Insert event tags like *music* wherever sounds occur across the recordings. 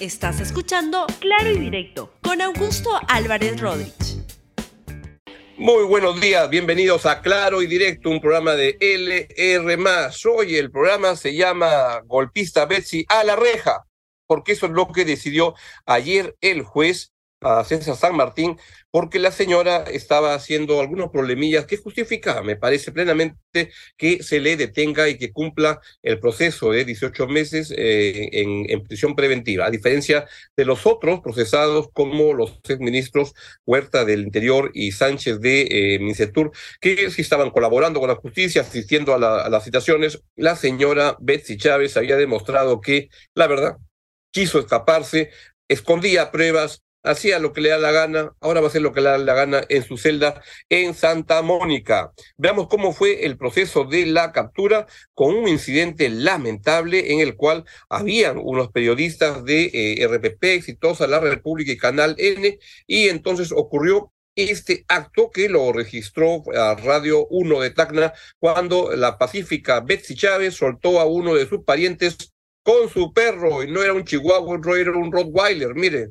Estás escuchando Claro y Directo con Augusto Álvarez Rodríguez. Muy buenos días, bienvenidos a Claro y Directo, un programa de LR. Hoy el programa se llama Golpista Betsy a la reja, porque eso es lo que decidió ayer el juez a César San Martín porque la señora estaba haciendo algunos problemillas que justifica, me parece plenamente, que se le detenga y que cumpla el proceso de 18 meses eh, en, prisión preventiva, a diferencia de los otros procesados como los exministros Huerta del Interior y Sánchez de eh, que sí estaban colaborando con la justicia, asistiendo a, a las citaciones. La señora Betsy Chávez había demostrado que, la verdad, quiso escaparse, escondía pruebas, hacía lo que le da la gana, ahora va a hacer lo que le da la gana en su celda en Santa Mónica. Veamos cómo fue el proceso de la captura con un incidente lamentable en el cual habían unos periodistas de eh, RPP, Exitosa, La República y Canal N, y entonces ocurrió este acto que lo registró a Radio 1 de Tacna cuando la pacífica Betsy Chávez soltó a uno de sus parientes con su perro, y no era un chihuahua, era un Rottweiler, mire.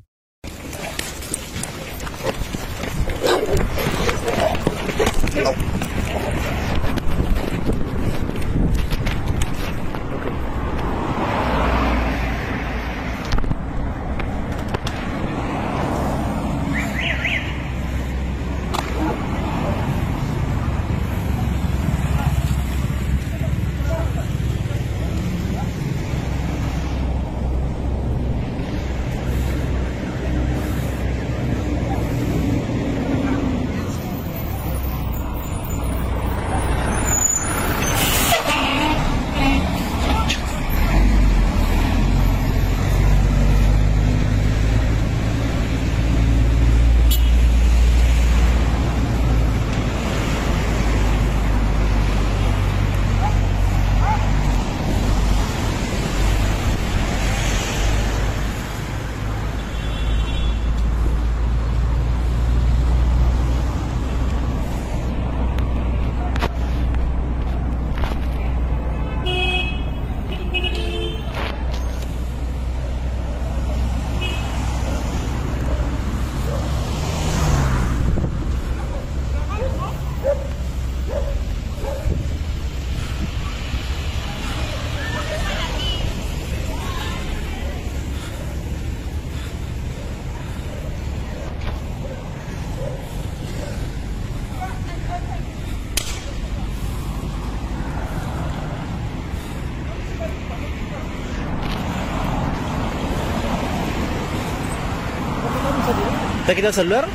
¿Te quitado el celular?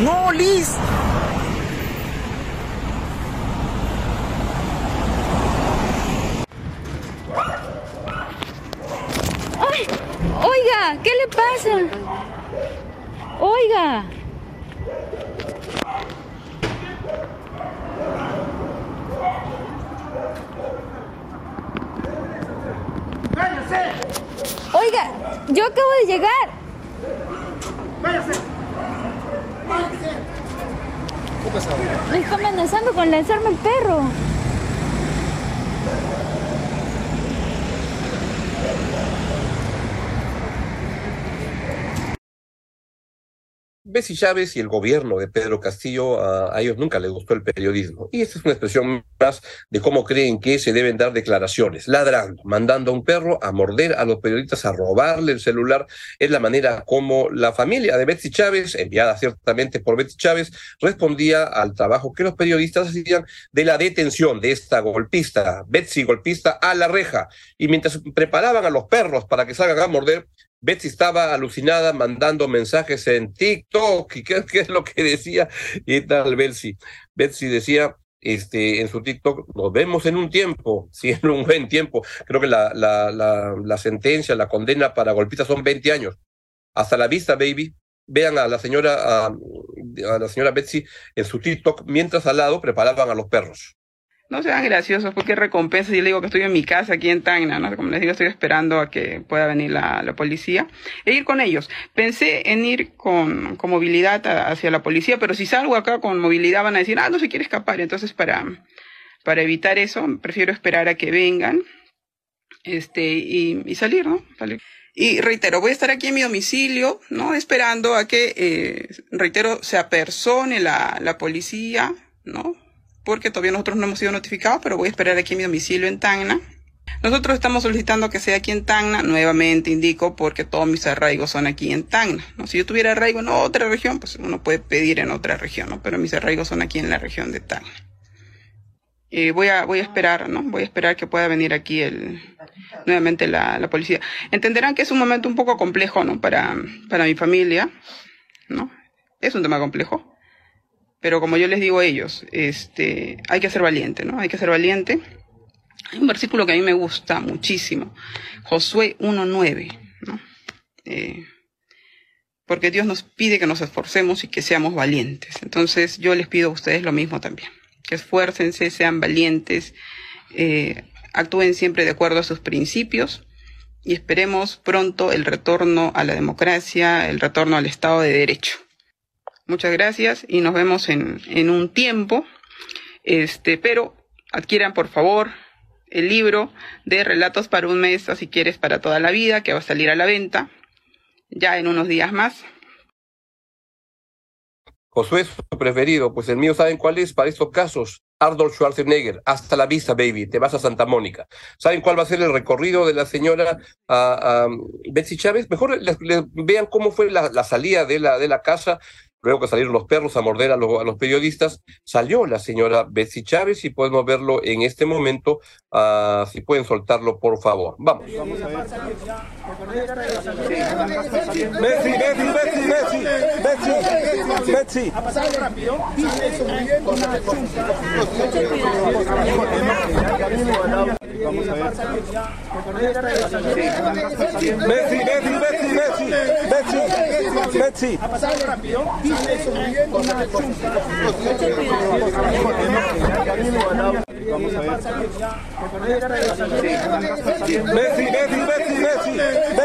No, Liz. ¡Ay! Oiga, ¿qué le pasa? Oiga. Oiga, yo acabo de llegar. Me está amenazando con lanzarme el perro. Bessie Chávez y el gobierno de Pedro Castillo, a, ellos nunca les gustó el periodismo. Y esta es una expresión más de cómo creen que se deben dar declaraciones. Ladrando, mandando a un perro a morder a los periodistas, a robarle el celular. Es la manera como la familia de Betsy Chávez, enviada ciertamente por Betsy Chávez, respondía al trabajo que los periodistas hacían de la detención de esta golpista, Betsy golpista a la reja. Y mientras preparaban a los perros para que salgan a morder, Betsy estaba alucinada mandando mensajes en TikTok. ¿Y qué, es lo que decía? Y tal, Betsy. Betsy decía este, en su TikTok, nos vemos en un tiempo, *laughs* sí, en un buen tiempo. Creo que la, la, la, sentencia, la condena para golpistas son 20 años. Hasta la vista, baby. Vean a la señora, a la señora Betsy en su TikTok, mientras al lado preparaban a los perros. No sean graciosos, porque recompensa. Yo le digo que estoy en mi casa aquí en Tacna, ¿no? Como les digo, estoy esperando a que pueda venir la, policía e ir con ellos. Pensé en ir con, movilidad hacia la policía, pero si salgo acá con movilidad van a decir, ah, no se quiere escapar. Entonces, para, para evitar eso, prefiero esperar a que vengan este, y, salir, ¿no? Y reitero, voy a estar aquí en mi domicilio, ¿no? Esperando a que, eh, reitero, se apersone la, la policía, ¿no? Porque todavía nosotros no hemos sido notificados, pero voy a esperar aquí en mi domicilio en Tacna. Nosotros estamos solicitando que sea aquí en Tacna, nuevamente indico, porque todos mis arraigos son aquí en Tacna. ¿no? Si yo tuviera arraigo en otra región, pues uno puede pedir en otra región, ¿no? Pero mis arraigos son aquí en la región de Tacna. Eh, voy a voy a esperar, ¿no? Voy a esperar que pueda venir aquí el nuevamente la, la, policía. Entenderán que es un momento un poco complejo, ¿no? Para, para mi familia, ¿no? Es un tema complejo. Pero como yo les digo a ellos, este, hay que ser valiente, ¿no? Hay que ser valiente. Hay un versículo que a mí me gusta muchísimo. Josué 1.9, ¿no? Eh, porque Dios nos pide que nos esforcemos y que seamos valientes. Entonces yo les pido a ustedes lo mismo también que esfuércense, sean valientes, eh, actúen siempre de acuerdo a sus principios y esperemos pronto el retorno a la democracia, el retorno al Estado de Derecho. Muchas gracias y nos vemos en, en un tiempo. Este, pero adquieran por favor el libro de Relatos para un mes, si quieres para toda la vida, que va a salir a la venta ya en unos días más. Josué su preferido, pues el mío, ¿saben cuál es? Para estos casos, Arnold Schwarzenegger, hasta la vista, baby, te vas a Santa Mónica. ¿Saben cuál va a ser el recorrido de la señora Betsy Chávez? Mejor vean cómo fue la, la, salida de la, de la casa luego que salieron los perros a morder a, los periodistas, salió la señora Betsy Chávez y podemos verlo en este momento. Uh, si pueden soltarlo, por favor. Vamos. Vamos a ver. Betsy, Betsy, Betsy, Betsy, Betsy. Ha pasado rápido. Vamos a ver. Betsy, Betsy, Betsy, Betsy, Betsy. Ha pasado rápido. Vamos a ver. Messi, Messi, Messi, Messi, Messi.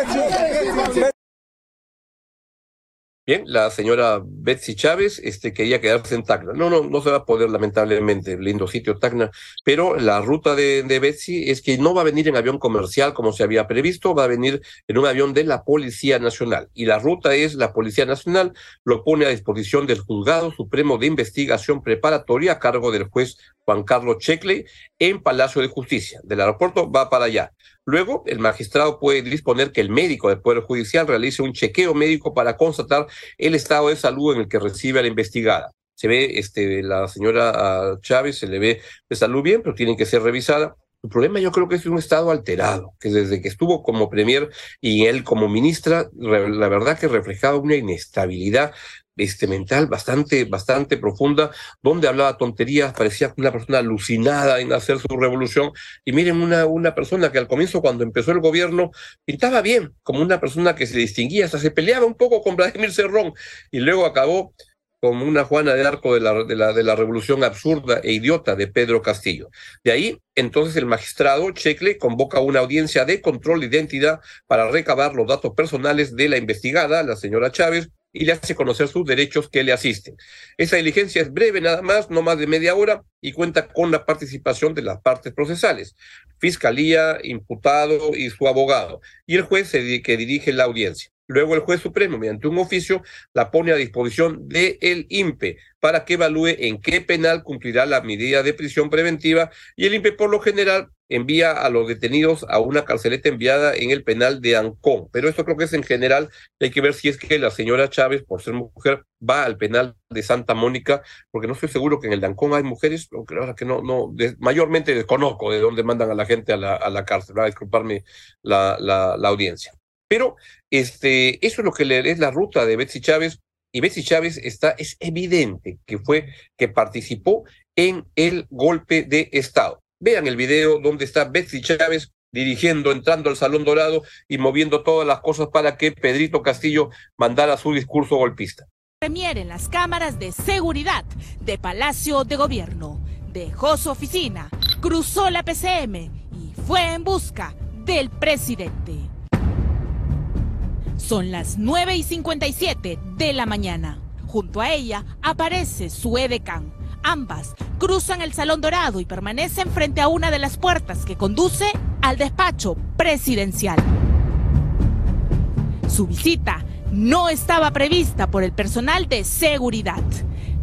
Bien, la señora Betsy Chávez este, quería quedarse en Tacna. No, no, no se va a poder, lamentablemente, lindo sitio Tacna, pero la ruta de, de, Betsy es que no va a venir en avión comercial como se había previsto, va a venir en un avión de la Policía Nacional. Y la ruta es la Policía Nacional, lo pone a disposición del Juzgado Supremo de Investigación Preparatoria a cargo del juez Juan Carlos Checley en Palacio de Justicia. Del aeropuerto va para allá. Luego, el magistrado puede disponer que el médico del Poder Judicial realice un chequeo médico para constatar el estado de salud en el que recibe a la investigada. Se ve, este, la señora ah, Chávez se le ve de salud bien, pero tiene que ser revisada. El problema yo creo que es un estado alterado, que desde que estuvo como premier y él como ministra, la verdad que reflejaba una inestabilidad este, mental bastante, bastante profunda, donde hablaba tonterías, parecía una persona alucinada en hacer su revolución. Y miren, una, una persona que al comienzo, cuando empezó el gobierno, pintaba bien, como una persona que se distinguía, hasta se peleaba un poco con Vladimir Cerrón, y luego acabó como una Juana de Arco de la, de, la, de la revolución absurda e idiota de Pedro Castillo. De ahí, entonces, el magistrado Checle convoca una audiencia de control de identidad para recabar los datos personales de la investigada, la señora Chávez, y le hace conocer sus derechos que le asisten. Esa diligencia es breve nada más, no más de media hora, y cuenta con la participación de las partes procesales, fiscalía, imputado y su abogado, y el juez que dirige la audiencia. Luego el juez supremo, mediante un oficio, la pone a disposición del el INPE para que evalúe en qué penal cumplirá la medida de prisión preventiva y el INPE por lo general envía a los detenidos a una carceleta enviada en el penal de Ancón. Pero esto creo que es en general, hay que ver si es que la señora Chávez, por ser mujer, va al penal de Santa Mónica, porque no estoy seguro que en el de Ancón hay mujeres, aunque ahora que no, no, mayormente desconozco de dónde mandan a la gente a la, a la cárcel, va a disculparme la, audiencia. Pero este, eso es lo que le es la ruta de Betsy Chávez, y Betsy Chávez está, es evidente que fue, que participó en el golpe de Estado. Vean el video donde está Betsy Chávez dirigiendo, entrando al Salón Dorado y moviendo todas las cosas para que Pedrito Castillo mandara su discurso golpista. Premier en las cámaras de seguridad de Palacio de Gobierno. Dejó su oficina, cruzó la PCM y fue en busca del presidente. Son las 9 y 57 de la mañana. Junto a ella aparece su edecán. Ambas cruzan el Salón Dorado y permanecen frente a una de las puertas que conduce al despacho presidencial. Su visita no estaba prevista por el personal de seguridad.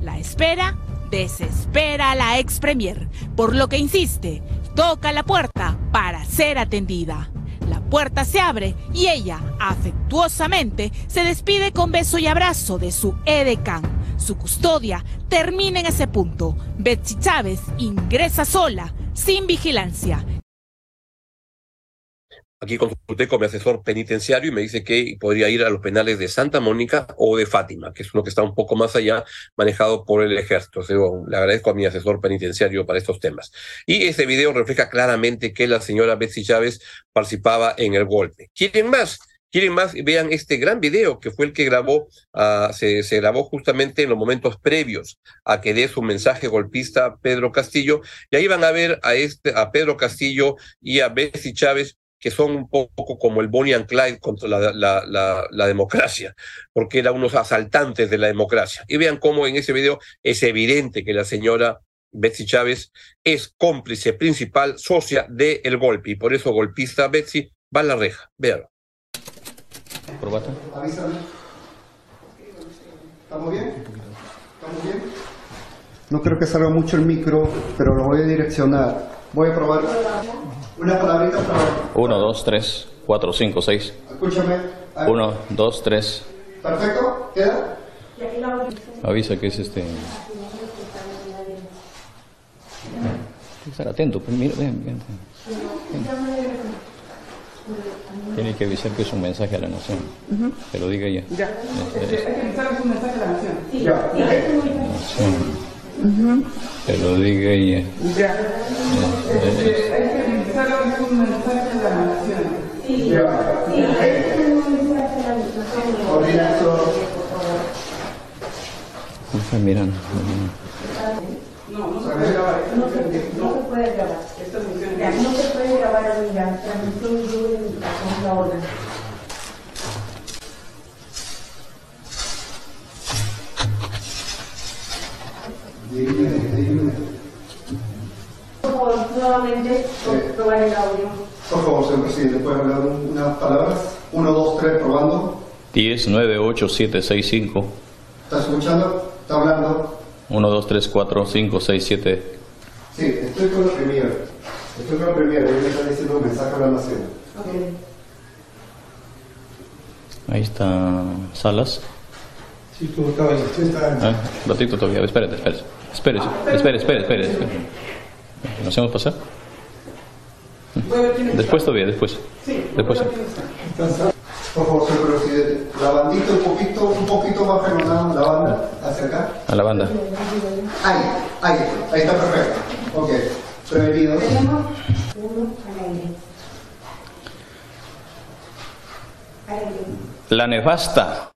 La espera desespera a la ex premier, por lo que insiste, toca la puerta para ser atendida. La puerta se abre y ella, afectuosamente, se despide con beso y abrazo de su edecán. Su custodia termina en ese punto. Betsy Chávez ingresa sola, sin vigilancia, Aquí consulté con mi asesor penitenciario y me dice que podría ir a los penales de Santa Mónica o de Fátima, que es uno que está un poco más allá, manejado por el ejército. le agradezco a mi asesor penitenciario para estos temas. Y ese video refleja claramente que la señora Betsy Chávez participaba en el golpe. ¿Quieren más? quieren más, vean este gran video que fue el que grabó, uh, se, grabó justamente en los momentos previos a que dé su mensaje golpista Pedro Castillo, y ahí van a ver a, este, a Pedro Castillo y a Betsy Chávez que son un poco como el Bonnie and Clyde contra la, la, la, la, democracia, porque eran unos asaltantes de la democracia. Y vean cómo en ese video es evidente que la señora Betsy Chávez es cómplice principal, socia del golpe, y por eso golpista Betsy va a la reja. Véanlo. Avísame. ¿Estamos bien? ¿Estamos bien? No creo que salga mucho el micro, pero lo voy a direccionar. Voy a probar. Una palabrita para... 1, 2, 3, 4, 5, 6. Escúchame. 1, 2, 3. Perfecto. ¿Queda? Avisa que es este... Hay que estar atento. Pues mira, ven, ven. Tiene que avisar que es un mensaje a la nación. Uh -huh. Que lo diga ella. Ya. Es, es, es, que avisar que es un mensaje a la nación. Sí. Ya. Nación. Uh -huh. Que lo diga ella. Ya. Es, es, que que es un mensaje a la nación. Sí. Ya. Sí. No está mirando. No, no se puede grabar. No se, no se puede grabar. Esta función Ya, no se puede grabar amiga. Transmisión libre de la orden. Favor, señor presidente, ¿puede hablar unas palabras? Uno, dos, tres, probando. 10, 9, 8, 7, 6, 5. ¿Está escuchando? ¿Está hablando? 1, 2, 3, 4, 5, 6, 7. Sí, estoy con la primera. Estoy con la primera. Ella me está diciendo un mensaje a la nación. Okay. Ahí está Salas. Sí, tú acabas de estar. Ah, un ratito todavía. Espérate, espérate. Espérese, espere, espere, espere. espere. ¿Nos hacemos pasar? Después todavía, después. Después. Por favor, señor presidente. La bandita un poquito, un poquito más frenada, la banda, hacia acá. A la banda. Ahí, ahí, ahí está perfecto. Ok, prevenido. Tenemos uno al aire. Al aire. La nefasta.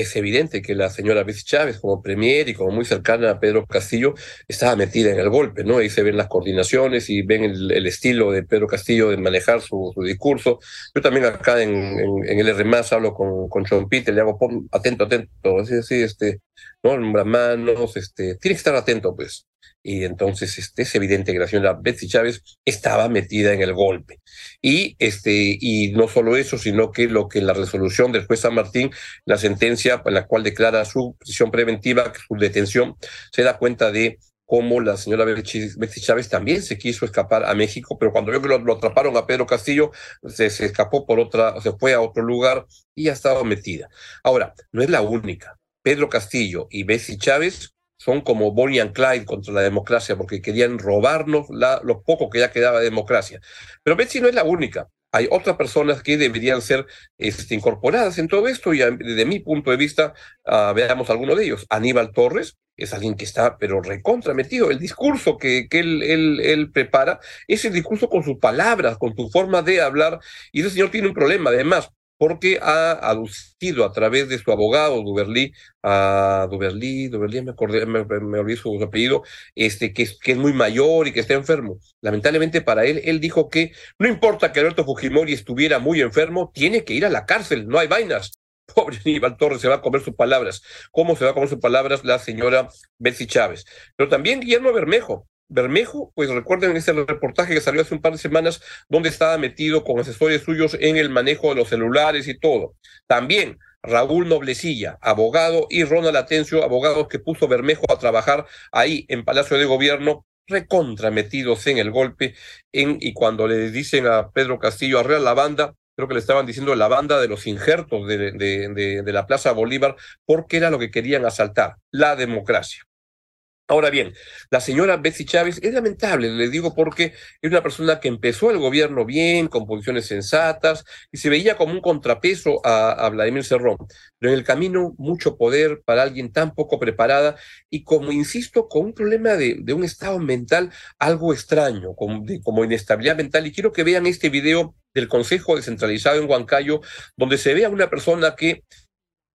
Es evidente que la señora Betsy Chávez, como premier y como muy cercana a Pedro Castillo, estaba metida en el golpe, ¿no? Ahí se ven las coordinaciones y ven el, estilo de Pedro Castillo de manejar su, discurso. Yo también acá en, el R hablo con, con John Peter, le hago atento, atento, así, así, este, ¿no? Las manos, este, tiene que estar atento, pues y entonces este, es evidente que la señora Betsy Chávez estaba metida en el golpe. Y, este, y no solo eso, sino que lo que la resolución del juez San Martín, la sentencia en la cual declara su prisión preventiva, su detención, se da cuenta de cómo la señora Betsy, Chávez también se quiso escapar a México, pero cuando vio que lo, lo atraparon a Pedro Castillo, se, se, escapó por otra, se fue a otro lugar y ha estado metida. Ahora, no es la única. Pedro Castillo y Betsy Chávez son como Bonnie and Clyde contra la democracia, porque querían robarnos lo poco que ya quedaba de democracia. Pero Betsy no es la única. Hay otras personas que deberían ser este, incorporadas en todo esto y desde mi punto de vista, uh, veamos alguno de ellos. Aníbal Torres es alguien que está, pero recontra metido. El discurso que, que él, él, él, prepara es el discurso con sus palabras, con su forma de hablar. Y ese señor tiene un problema, además, porque ha aducido a través de su abogado Duberly, a Duberly, Duberly, me acordé, me, me olvidé su apellido, este, que, es, que es muy mayor y que está enfermo. Lamentablemente para él, él dijo que no importa que Alberto Fujimori estuviera muy enfermo, tiene que ir a la cárcel, no hay vainas. *laughs* Pobre Aníbal Torres se va a comer sus palabras. ¿Cómo se va a comer sus palabras la señora Betsy Chávez? Pero también Guillermo Bermejo, Bermejo, pues recuerden ese reportaje que salió hace un par de semanas donde estaba metido con asesores suyos en el manejo de los celulares y todo. También Raúl Noblecilla, abogado, y Ronald Atencio, abogados que puso Bermejo a trabajar ahí en Palacio de Gobierno, recontra metidos en el golpe, en, y cuando le dicen a Pedro Castillo, arrea la banda, creo que le estaban diciendo la banda de los injertos de la Plaza Bolívar, porque era lo que querían asaltar, la democracia. Ahora bien, la señora Betsy Chávez es lamentable, le digo porque es una persona que empezó el gobierno bien, con posiciones sensatas, y se veía como un contrapeso a, Vladimir Cerrón. Pero en el camino, mucho poder para alguien tan poco preparada y como, insisto, con un problema de, un estado mental algo extraño, como inestabilidad mental. Y quiero que vean este video del Consejo Descentralizado en Huancayo, donde se ve a una persona que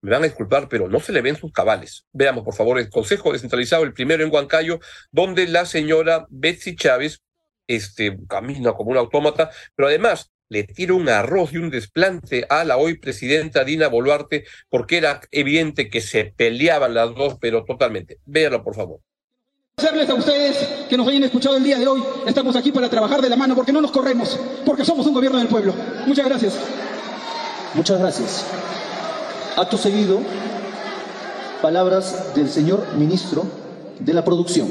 me van a disculpar, pero no se le ven sus cabales. Veamos, por favor, el Consejo Descentralizado, el primero en Huancayo, donde la señora Betsy Chávez este, camina como un autómata, pero además le tira un arroz y un desplante a la hoy presidenta Dina Boluarte, porque era evidente que se peleaban las dos, pero totalmente. Véanlo, por favor. Agradecerles a ustedes que nos hayan escuchado el día de hoy. Estamos aquí para trabajar de la mano porque no nos corremos, porque somos un gobierno del pueblo. Muchas gracias. Muchas gracias. Acto seguido, palabras del señor ministro de la Producción.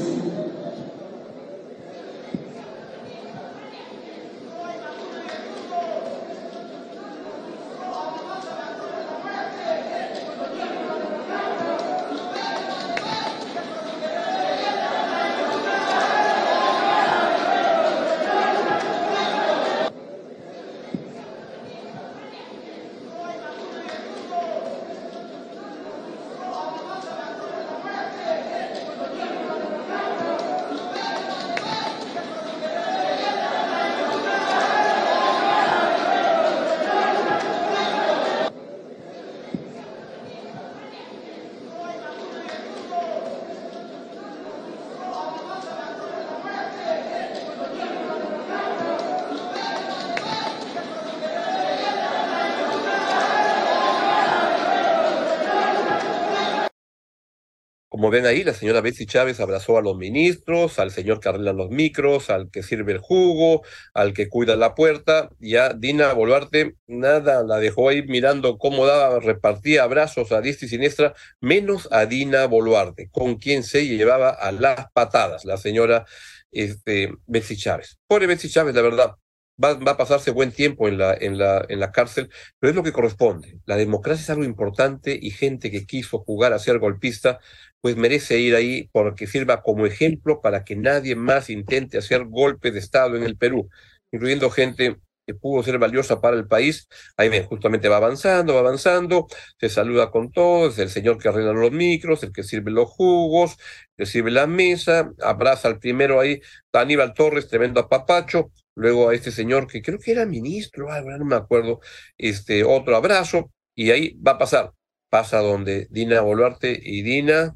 Como ven ahí, la señora Betsy Chávez abrazó a los ministros, al señor que arregla los micros, al que sirve el jugo, al que cuida la puerta. Ya Dina Boluarte, nada, la dejó ahí mirando cómo daba, repartía abrazos a diestra y siniestra, menos a Dina Boluarte, con quien se llevaba a las patadas, la señora este, Betsy Chávez. Pobre Betsy Chávez, la verdad. Va, va, a pasarse buen tiempo en la, en, la, en la cárcel, pero es lo que corresponde. La democracia es algo importante y gente que quiso jugar a ser golpista pues merece ir ahí porque sirva como ejemplo para que nadie más intente hacer golpe de Estado en el Perú, incluyendo gente que pudo ser valiosa para el país. Ahí ven, justamente va avanzando, va avanzando, se saluda con todos, el señor que arregla los micros, el que sirve los jugos, que sirve la mesa, abraza al primero ahí, Aníbal Torres, tremendo apapacho, luego a este señor que creo que era ministro, no me acuerdo, este otro abrazo, y ahí va a pasar, pasa donde Dina Boluarte y Dina,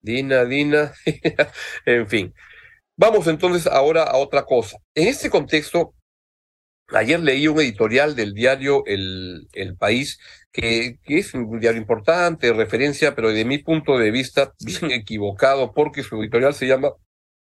Dina, Dina, *laughs* en fin. Vamos entonces ahora a otra cosa. En este contexto, ayer leí un editorial del diario El, el País, que, que, es un diario importante, referencia, pero de mi punto de vista bien equivocado, porque su editorial se llama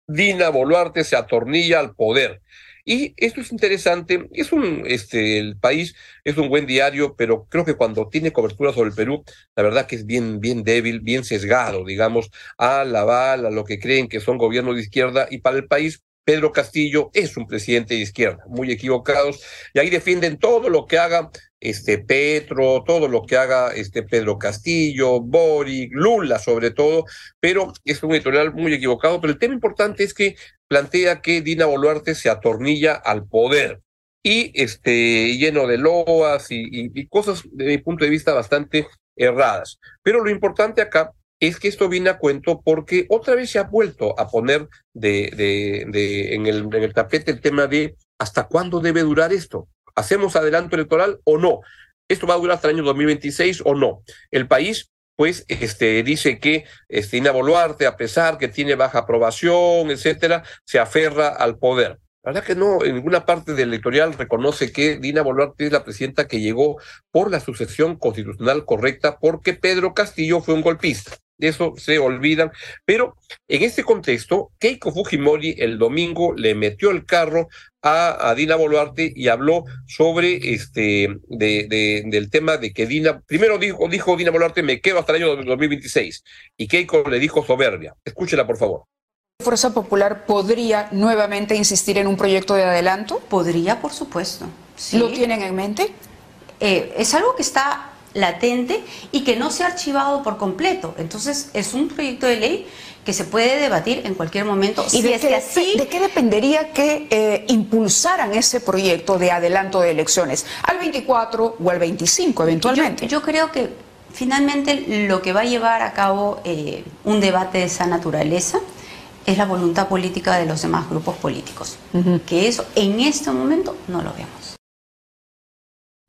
Dina Boluarte se atornilla al poder. Y esto es interesante, es un, este, el país es un buen diario, pero creo que cuando tiene cobertura sobre el Perú, la verdad que es bien, bien débil, bien sesgado, digamos, a la bala, a lo que creen que son gobiernos de izquierda, y para el país Pedro Castillo es un presidente de izquierda, muy equivocados, y ahí defienden todo lo que haga este Petro, todo lo que haga este Pedro Castillo, Boric, Lula sobre todo, pero es un editorial muy equivocado, pero el tema importante es que plantea que Dina Boluarte se atornilla al poder y este lleno de loas y, y, y cosas de mi punto de vista bastante erradas. Pero lo importante acá es que esto viene a cuento porque otra vez se ha vuelto a poner de, de, en, el, el tapete el tema de hasta cuándo debe durar esto. ¿Hacemos adelanto electoral o no? ¿Esto va a durar hasta el año 2026 o no? El país pues este, dice que este, Dina Boluarte, a pesar que tiene baja aprobación, etcétera, se aferra al poder. La verdad que no, en ninguna parte del electoral reconoce que Dina Boluarte es la presidenta que llegó por la sucesión constitucional correcta porque Pedro Castillo fue un golpista. De eso se olvidan. Pero en este contexto, Keiko Fujimori el domingo le metió el carro a, Dina Boluarte y habló sobre este de, del tema de que Dina, primero dijo, dijo Dina Boluarte, me quedo hasta el año 2026. Y Keiko le dijo soberbia. Escúchela, por favor. Fuerza Popular podría nuevamente insistir en un proyecto de adelanto? Podría, por supuesto. ¿Lo tienen en mente? Eh, es algo que está latente y que no se ha archivado por completo. Entonces, es un proyecto de ley que se puede debatir en cualquier momento. ¿Y de, qué, así... de, qué, dependería que eh, impulsaran ese proyecto de adelanto de elecciones? ¿Al 24 o al 25 eventualmente? Yo, creo que finalmente lo que va a llevar a cabo eh, un debate de esa naturaleza es la voluntad política de los demás grupos políticos. Que eso en este momento no lo vemos.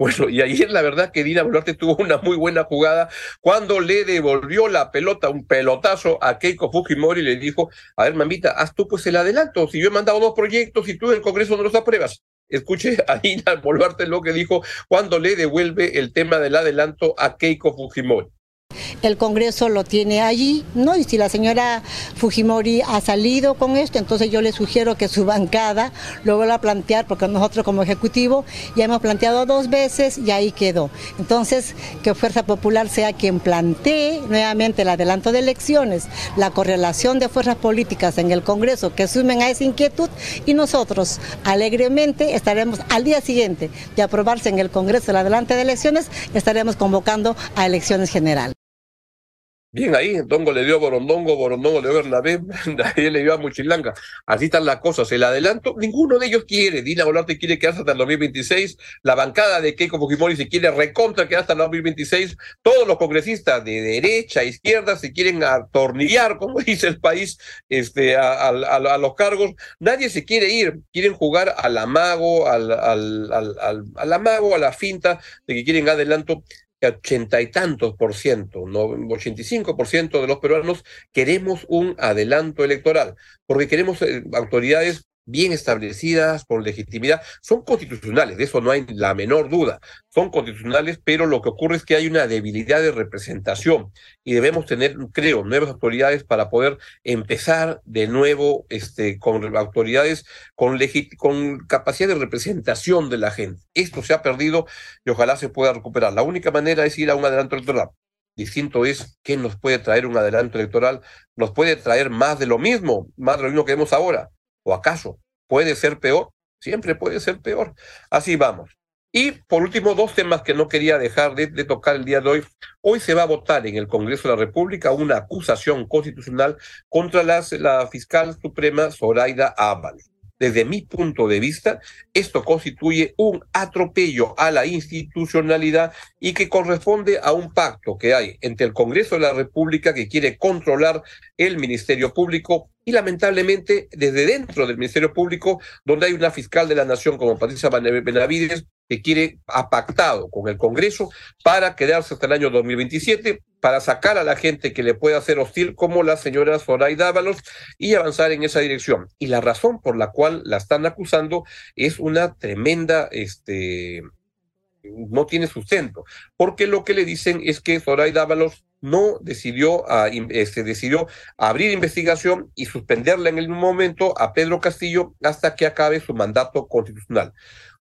Bueno, y ayer la verdad que Dina Boluarte tuvo una muy buena jugada cuando le devolvió la pelota, un pelotazo a Keiko Fujimori y le dijo, a ver, mamita, haz tú pues el adelanto, si yo he mandado dos proyectos y tú en el Congreso no los apruebas. Escuche *laughs* a Dina Boluarte lo que dijo cuando le devuelve el tema del adelanto a Keiko Fujimori el Congreso lo tiene allí, ¿no? Y si la señora Fujimori ha salido con esto, entonces yo le sugiero que su bancada lo vuelva a plantear, porque nosotros como Ejecutivo ya hemos planteado dos veces y ahí quedó. Entonces, que Fuerza Popular sea quien plantee nuevamente el adelanto de elecciones, la correlación de fuerzas políticas en el Congreso que sumen a esa inquietud y nosotros alegremente estaremos al día siguiente de aprobarse en el Congreso el adelanto de elecciones, estaremos convocando a elecciones generales. Bien ahí, Dongo le dio a Borondongo, Borondongo le dio a Bernabé, *laughs* ahí le dio a Muchilanga. Así están las cosas. El adelanto, ninguno de ellos quiere. Dina Boluarte quiere quedarse hasta el 2026. La bancada de Keiko Fujimori se quiere recontra quedar hasta el 2026. Todos los congresistas de derecha, izquierda, se quieren atornillar, como *laughs* dice el país, este, a, a, los cargos. Nadie se quiere ir. Quieren jugar al amago, al, al, al, al amago, a la finta de que quieren adelanto ochenta y tantos por ciento, no, 85 por ciento de los peruanos queremos un adelanto electoral, porque queremos eh, autoridades bien establecidas, con legitimidad, son constitucionales, de eso no hay la menor duda, son constitucionales, pero lo que ocurre es que hay una debilidad de representación y debemos tener, creo, nuevas autoridades para poder empezar de nuevo este, con autoridades con, con capacidad de representación de la gente. Esto se ha perdido y ojalá se pueda recuperar. La única manera es ir a un adelanto electoral. Distinto es qué nos puede traer un adelanto electoral. Nos puede traer más de lo mismo, más de lo mismo que vemos ahora ¿O acaso puede ser peor? Siempre puede ser peor. Así vamos. Y por último, dos temas que no quería dejar de, tocar el día de hoy. Hoy se va a votar en el Congreso de la República una acusación constitucional contra la fiscal suprema Zoraida Ábalos. Desde mi punto de vista, esto constituye un atropello a la institucionalidad y que corresponde a un pacto que hay entre el Congreso de la República que quiere controlar el Ministerio Público y lamentablemente desde dentro del Ministerio Público, donde hay una fiscal de la Nación como Patricia Benavides, que quiere, ha pactado con el Congreso para quedarse hasta el año 2027, para sacar a la gente que le pueda hacer hostil, como la señora Zoraida Dávalos, y avanzar en esa dirección. Y la razón por la cual la están acusando es una tremenda, este, no tiene sustento, porque lo que le dicen es que Zoraida Dávalos no decidió, a, este, decidió abrir investigación y suspenderla en el momento a Pedro Castillo hasta que acabe su mandato constitucional.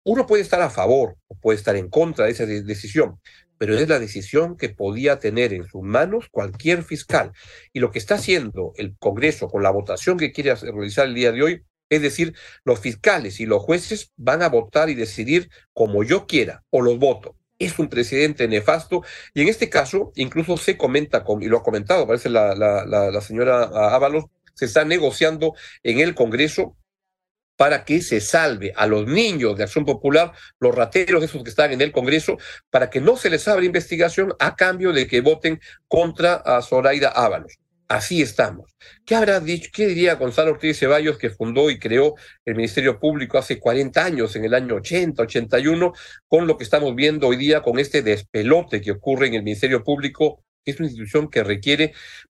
Uno puede estar a favor o puede estar en contra de esa decisión, pero es la decisión que podía tener en sus manos cualquier fiscal. Y lo que está haciendo el Congreso con la votación que quiere realizar el día de hoy, es decir, los fiscales y los jueces van a votar y decidir como yo quiera o los voto es un presidente nefasto y en este caso incluso se comenta, y lo ha comentado, parece la, la, la, señora Ábalos, se está negociando en el Congreso para que se salve a los niños de Acción Popular, los rateros esos que están en el Congreso, para que no se les abra investigación a cambio de que voten contra a Zoraida Ábalos. Así estamos. ¿Qué habrá dicho, qué diría Gonzalo Ortiz Ceballos que fundó y creó el Ministerio Público hace 40 años, en el año 80, 81, con lo que estamos viendo hoy día con este despelote que ocurre en el Ministerio Público es una institución que requiere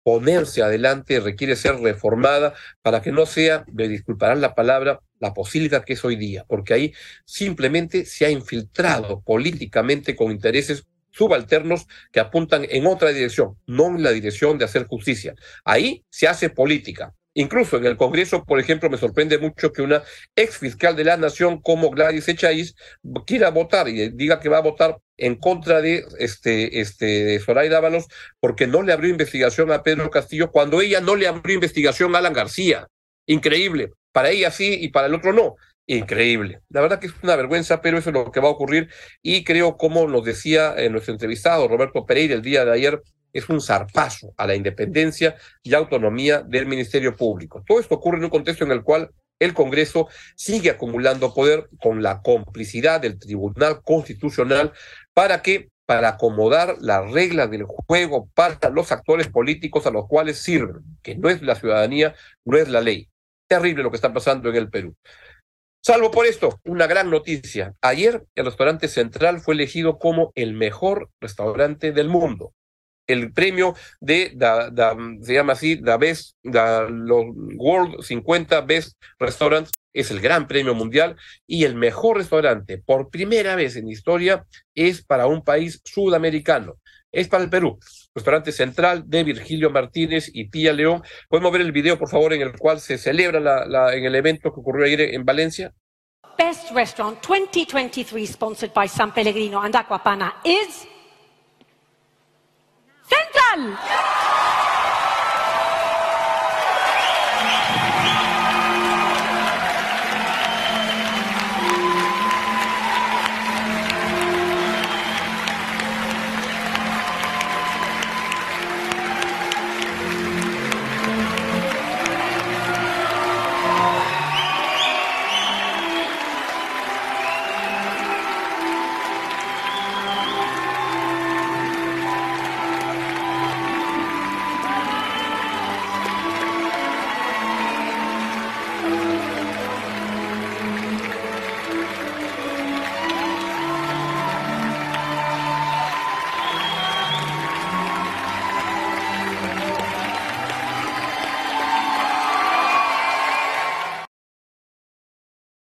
ponerse adelante, requiere ser reformada para que no sea, me disculparán la palabra, la posibilidad que es hoy día, porque ahí simplemente se ha infiltrado políticamente con intereses subalternos que apuntan en otra dirección, no en la dirección de hacer justicia. Ahí se hace política. Incluso en el Congreso, por ejemplo, me sorprende mucho que una ex fiscal de la Nación como Gladys Echaíz quiera votar y diga que va a votar en contra de este, este Zoraida Ábalos porque no le abrió investigación a Pedro Castillo cuando ella no le abrió investigación a Alan García. Increíble. Para ella sí y para el otro no. Increíble. La verdad que es una vergüenza, pero eso es lo que va a ocurrir y creo, como nos decía en nuestro entrevistado Roberto Pereira el día de ayer, es un zarpazo a la independencia y autonomía del Ministerio Público. Todo esto ocurre en un contexto en el cual el Congreso sigue acumulando poder con la complicidad del Tribunal Constitucional para que para acomodar las reglas del juego para los actores políticos a los cuales sirven, que no es la ciudadanía, no es la ley. Terrible lo que está pasando en el Perú. Salvo por esto, una gran noticia. Ayer el restaurante Central fue elegido como el mejor restaurante del mundo el premio de, se llama así, the Best, los World 50 Best Restaurants, es el gran premio mundial y el mejor restaurante por primera vez en historia es para un país sudamericano. Es para el Perú. Restaurante Central de Virgilio Martínez y Pía León. Podemos ver el video, por favor, en el cual se celebra la, en el evento que ocurrió ayer en Valencia. Best Restaurant 2023 sponsored by San Pellegrino and Aquapana is Central.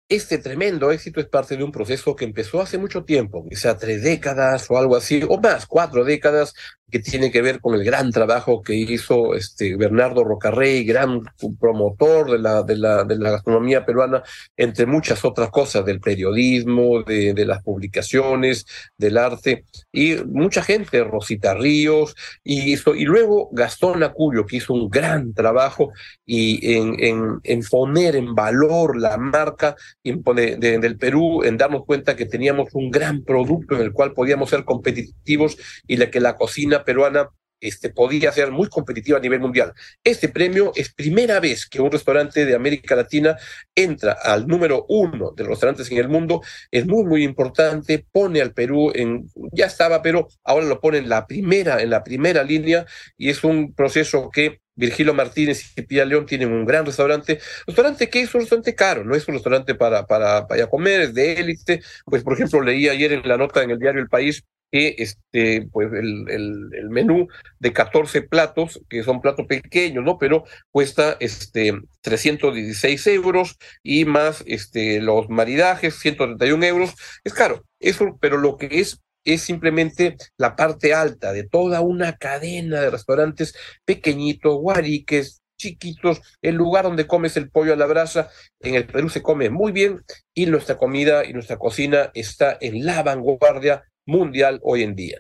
Este tremendo éxito es parte de un proceso que empezó hace mucho tiempo, quizá tres décadas o algo así, o más, cuatro décadas, que tiene que ver con el gran trabajo que hizo este Bernardo Rocarrey, gran promotor de la, de la, de la gastronomía peruana, entre muchas otras cosas, del periodismo, de, de las publicaciones, del arte, y mucha gente, Rosita Ríos, y, hizo, y luego Gastón Acurio, que hizo un gran trabajo y en, en, en poner en valor la marca del Perú, en darnos cuenta que teníamos un gran producto en el cual podíamos ser competitivos y la que la cocina peruana este, podía ser muy competitiva a nivel mundial. Este premio es primera vez que un restaurante de América Latina entra al número uno de los restaurantes en el mundo. Es muy, muy importante. Pone al Perú en, ya estaba, pero ahora lo pone en la primera, en la primera línea y es un proceso que Virgilio Martínez y Pía León tienen un gran restaurante, restaurante que es un restaurante caro, no es un restaurante para, para, para comer, es de élite. Pues, por ejemplo, leí ayer en la nota en el diario El País que este, pues el, el, menú de 14 platos, que son platos pequeños, ¿no? Pero cuesta este, 316 euros y más este, los maridajes, 131 euros. Es caro, eso, pero lo que es es simplemente la parte alta de toda una cadena de restaurantes pequeñitos, guariques, chiquitos, el lugar donde comes el pollo a la brasa. En el Perú se come muy bien y nuestra comida y nuestra cocina está en la vanguardia mundial hoy en día.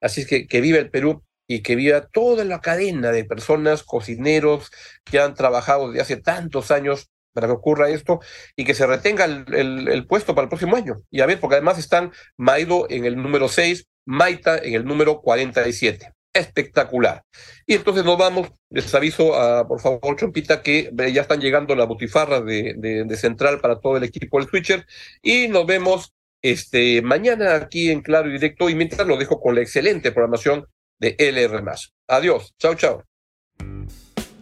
Así es que que viva el Perú y que viva toda la cadena de personas, cocineros que han trabajado desde hace tantos años para que ocurra esto y que se retenga el, el, puesto para el próximo año. Y a ver, porque además están Maido en el número 6, Maita en el número 47. Espectacular. Y entonces nos vamos, les aviso, a, por favor, Chompita, que ya están llegando las butifarras de, de, de Central para todo el equipo del Switcher y nos vemos este, mañana aquí en Claro y Directo y mientras lo dejo con la excelente programación de LR. Adiós, chao, chao.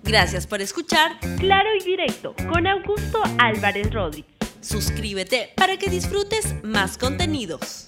Gracias por escuchar Claro y Directo con Augusto Álvarez Rodríguez. Suscríbete para que disfrutes más contenidos.